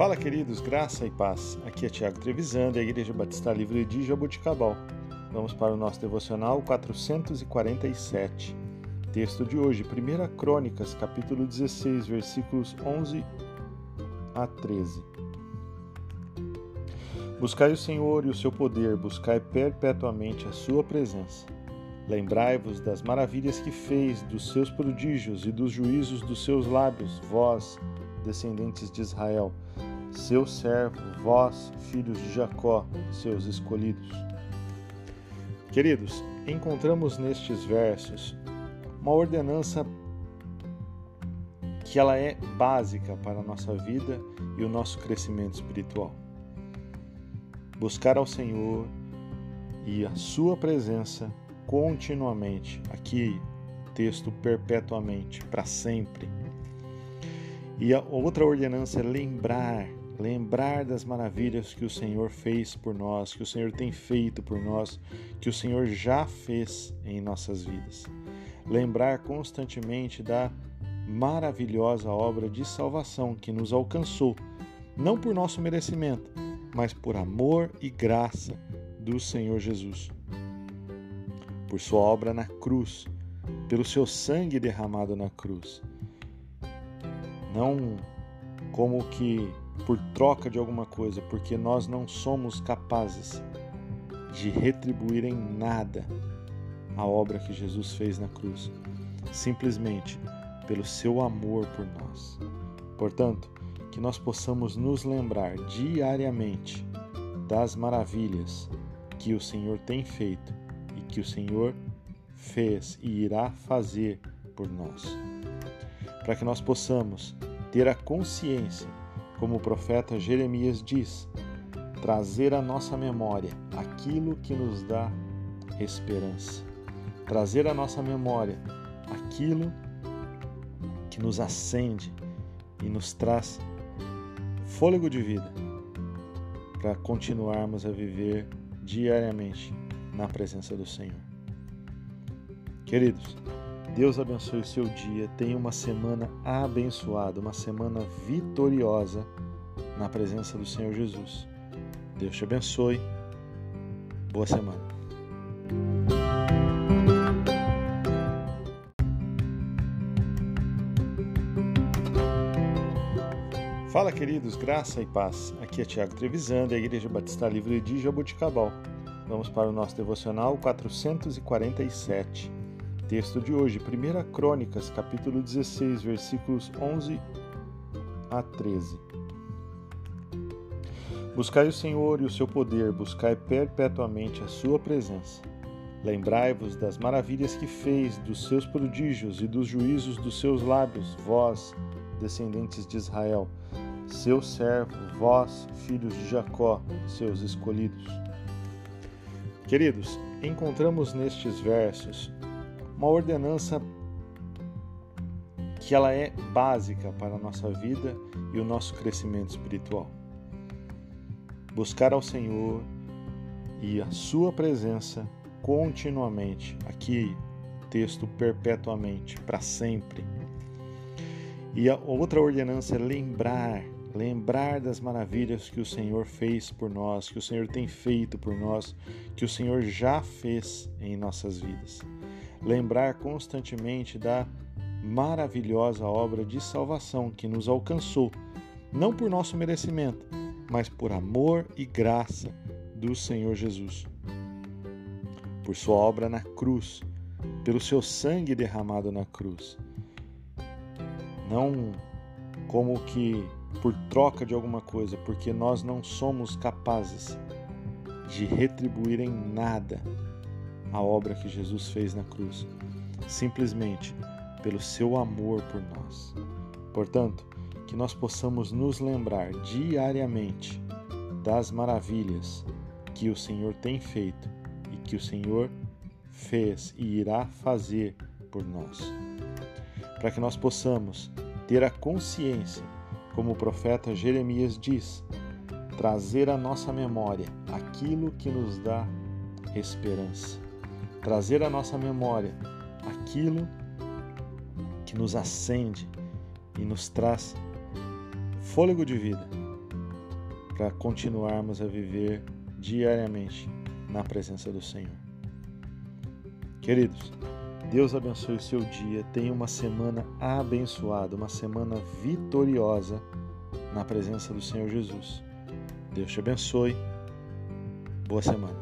Fala, queridos, graça e paz. Aqui é Tiago Trevisan, da Igreja Batista Livre de Jaboticabal. Vamos para o nosso devocional 447. Texto de hoje, 1 Crônicas, capítulo 16, versículos 11 a 13. Buscai o Senhor e o seu poder, buscai perpetuamente a sua presença. Lembrai-vos das maravilhas que fez, dos seus prodígios e dos juízos dos seus lábios, vós, descendentes de Israel, seu servo, vós, filhos de Jacó, seus escolhidos. Queridos, encontramos nestes versos uma ordenança que ela é básica para a nossa vida e o nosso crescimento espiritual. Buscar ao Senhor e a sua presença continuamente. Aqui, texto perpetuamente, para sempre. E a outra ordenança é lembrar, lembrar das maravilhas que o Senhor fez por nós, que o Senhor tem feito por nós, que o Senhor já fez em nossas vidas. Lembrar constantemente da maravilhosa obra de salvação que nos alcançou, não por nosso merecimento, mas por amor e graça do Senhor Jesus por sua obra na cruz, pelo seu sangue derramado na cruz. Não como que por troca de alguma coisa, porque nós não somos capazes de retribuir em nada a obra que Jesus fez na cruz, simplesmente pelo seu amor por nós. Portanto, que nós possamos nos lembrar diariamente das maravilhas que o Senhor tem feito que o Senhor fez e irá fazer por nós. Para que nós possamos ter a consciência, como o profeta Jeremias diz, trazer à nossa memória aquilo que nos dá esperança, trazer à nossa memória aquilo que nos acende e nos traz fôlego de vida para continuarmos a viver diariamente na presença do Senhor. Queridos, Deus abençoe o seu dia. Tenha uma semana abençoada, uma semana vitoriosa na presença do Senhor Jesus. Deus te abençoe. Boa semana. Fala, queridos, graça e paz. Aqui é Tiago Trevisan, da Igreja Batista Livre de Jaboticabal. Vamos para o nosso devocional 447. Texto de hoje, 1 Crônicas, capítulo 16, versículos 11 a 13. Buscai o Senhor e o seu poder, buscai perpetuamente a sua presença. Lembrai-vos das maravilhas que fez, dos seus prodígios e dos juízos dos seus lábios, vós, descendentes de Israel, seu servo, vós, filhos de Jacó, seus escolhidos. Queridos, encontramos nestes versos uma ordenança que ela é básica para a nossa vida e o nosso crescimento espiritual. Buscar ao Senhor e a sua presença continuamente. Aqui texto perpetuamente, para sempre. E a outra ordenança é lembrar lembrar das maravilhas que o Senhor fez por nós, que o Senhor tem feito por nós, que o Senhor já fez em nossas vidas. Lembrar constantemente da maravilhosa obra de salvação que nos alcançou, não por nosso merecimento, mas por amor e graça do Senhor Jesus. Por sua obra na cruz, pelo seu sangue derramado na cruz. Não como que por troca de alguma coisa, porque nós não somos capazes de retribuir em nada a obra que Jesus fez na cruz, simplesmente pelo seu amor por nós. Portanto, que nós possamos nos lembrar diariamente das maravilhas que o Senhor tem feito e que o Senhor fez e irá fazer por nós. Para que nós possamos ter a consciência como o profeta Jeremias diz, trazer à nossa memória aquilo que nos dá esperança, trazer à nossa memória aquilo que nos acende e nos traz fôlego de vida para continuarmos a viver diariamente na presença do Senhor. Queridos, Deus abençoe o seu dia. Tenha uma semana abençoada, uma semana vitoriosa na presença do Senhor Jesus. Deus te abençoe. Boa semana.